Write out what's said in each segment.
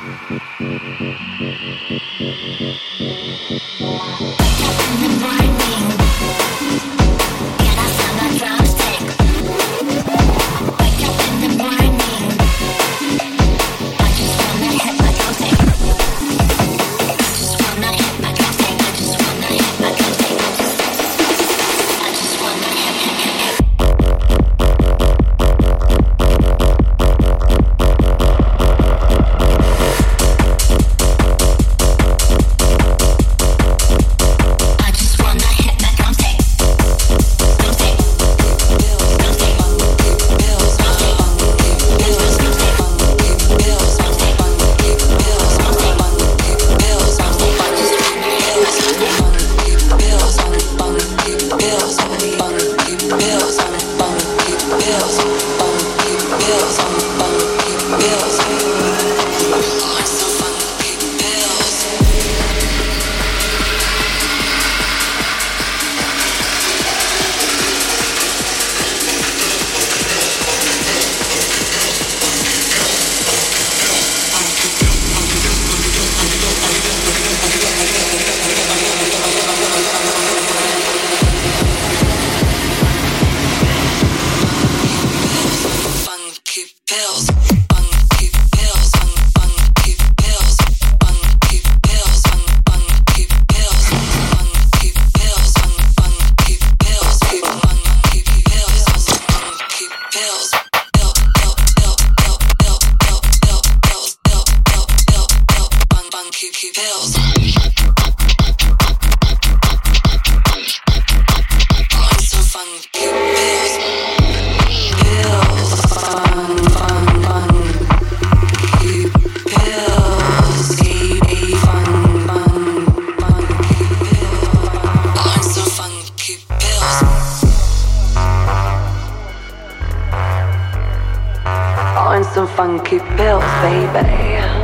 Thank you. Funky pills, baby.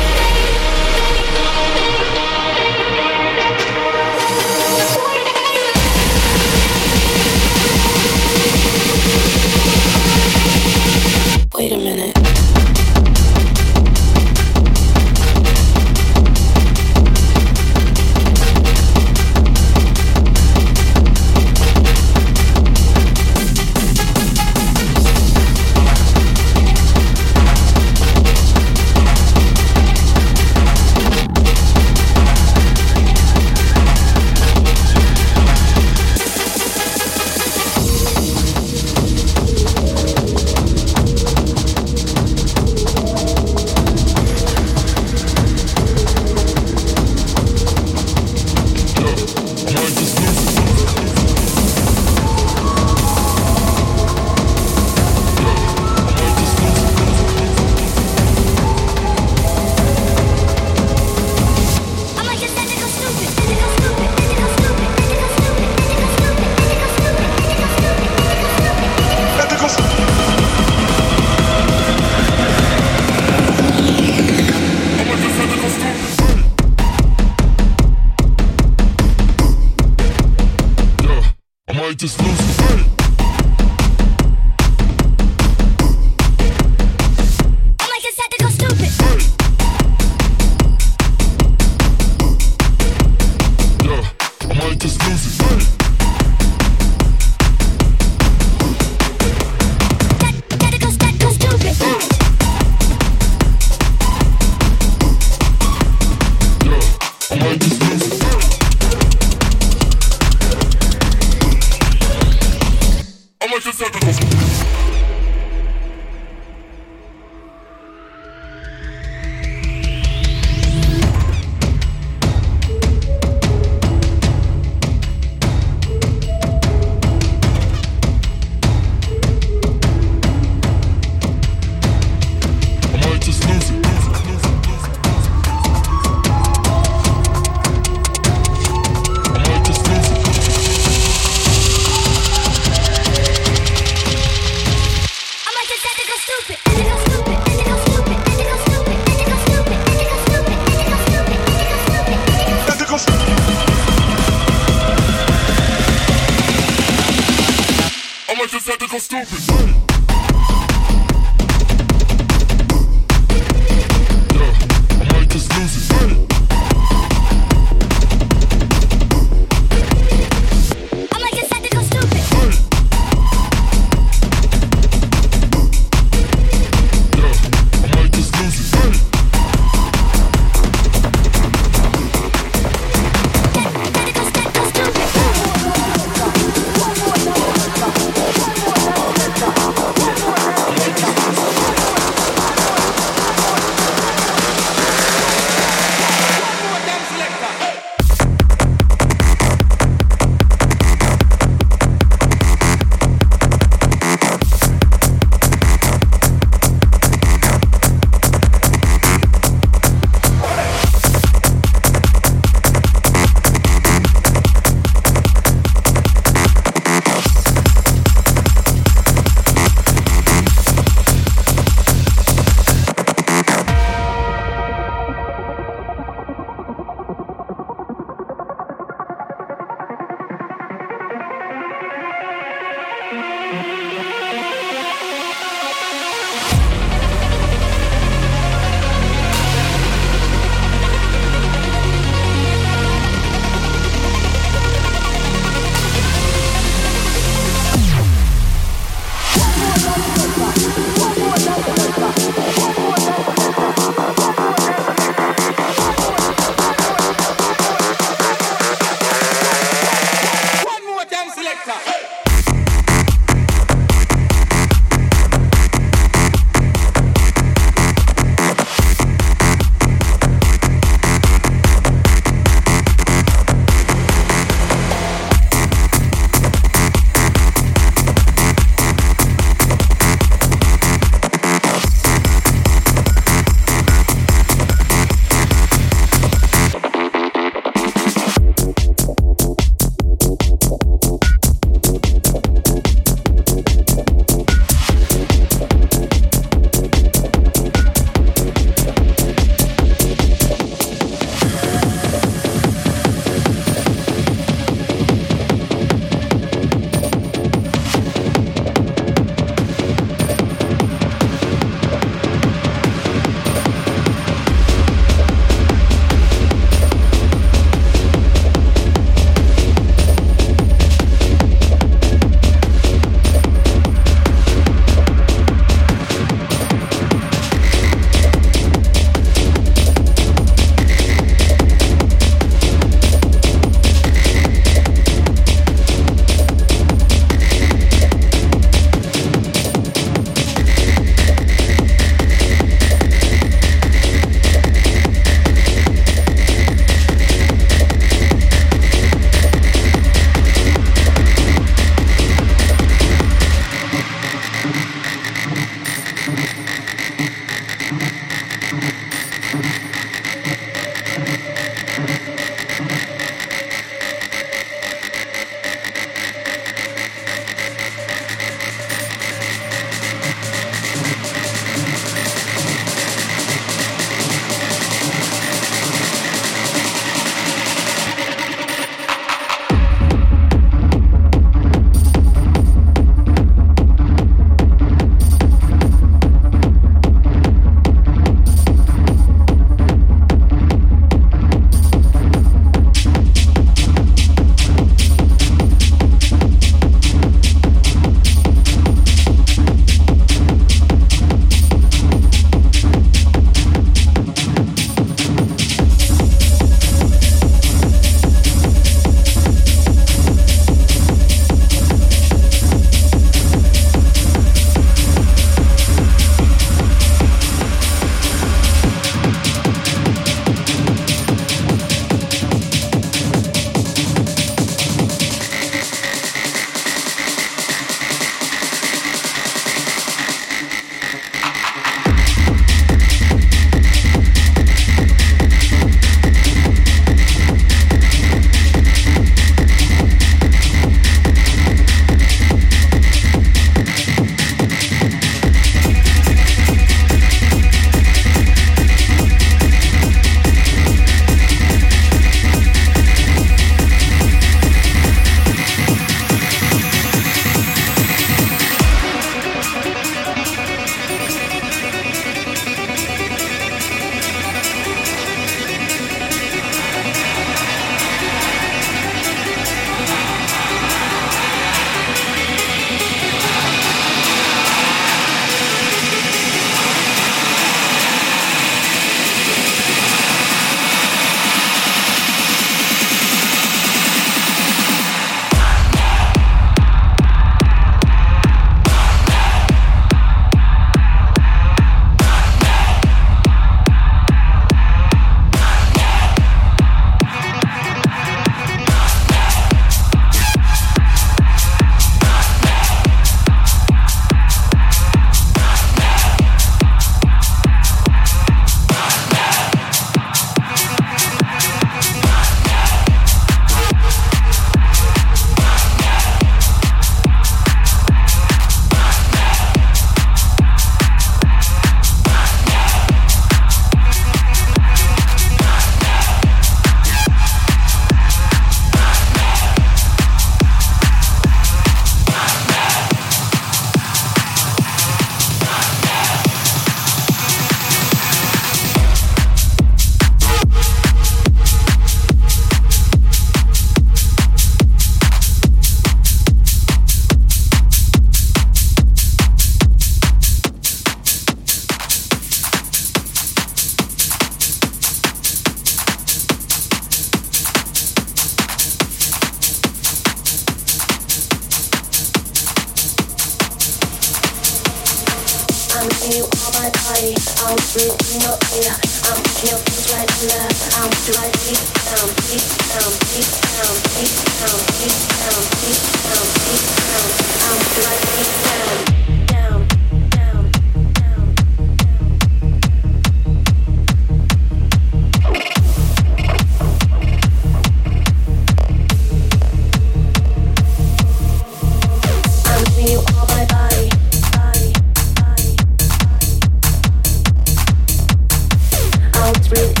free.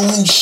Jones.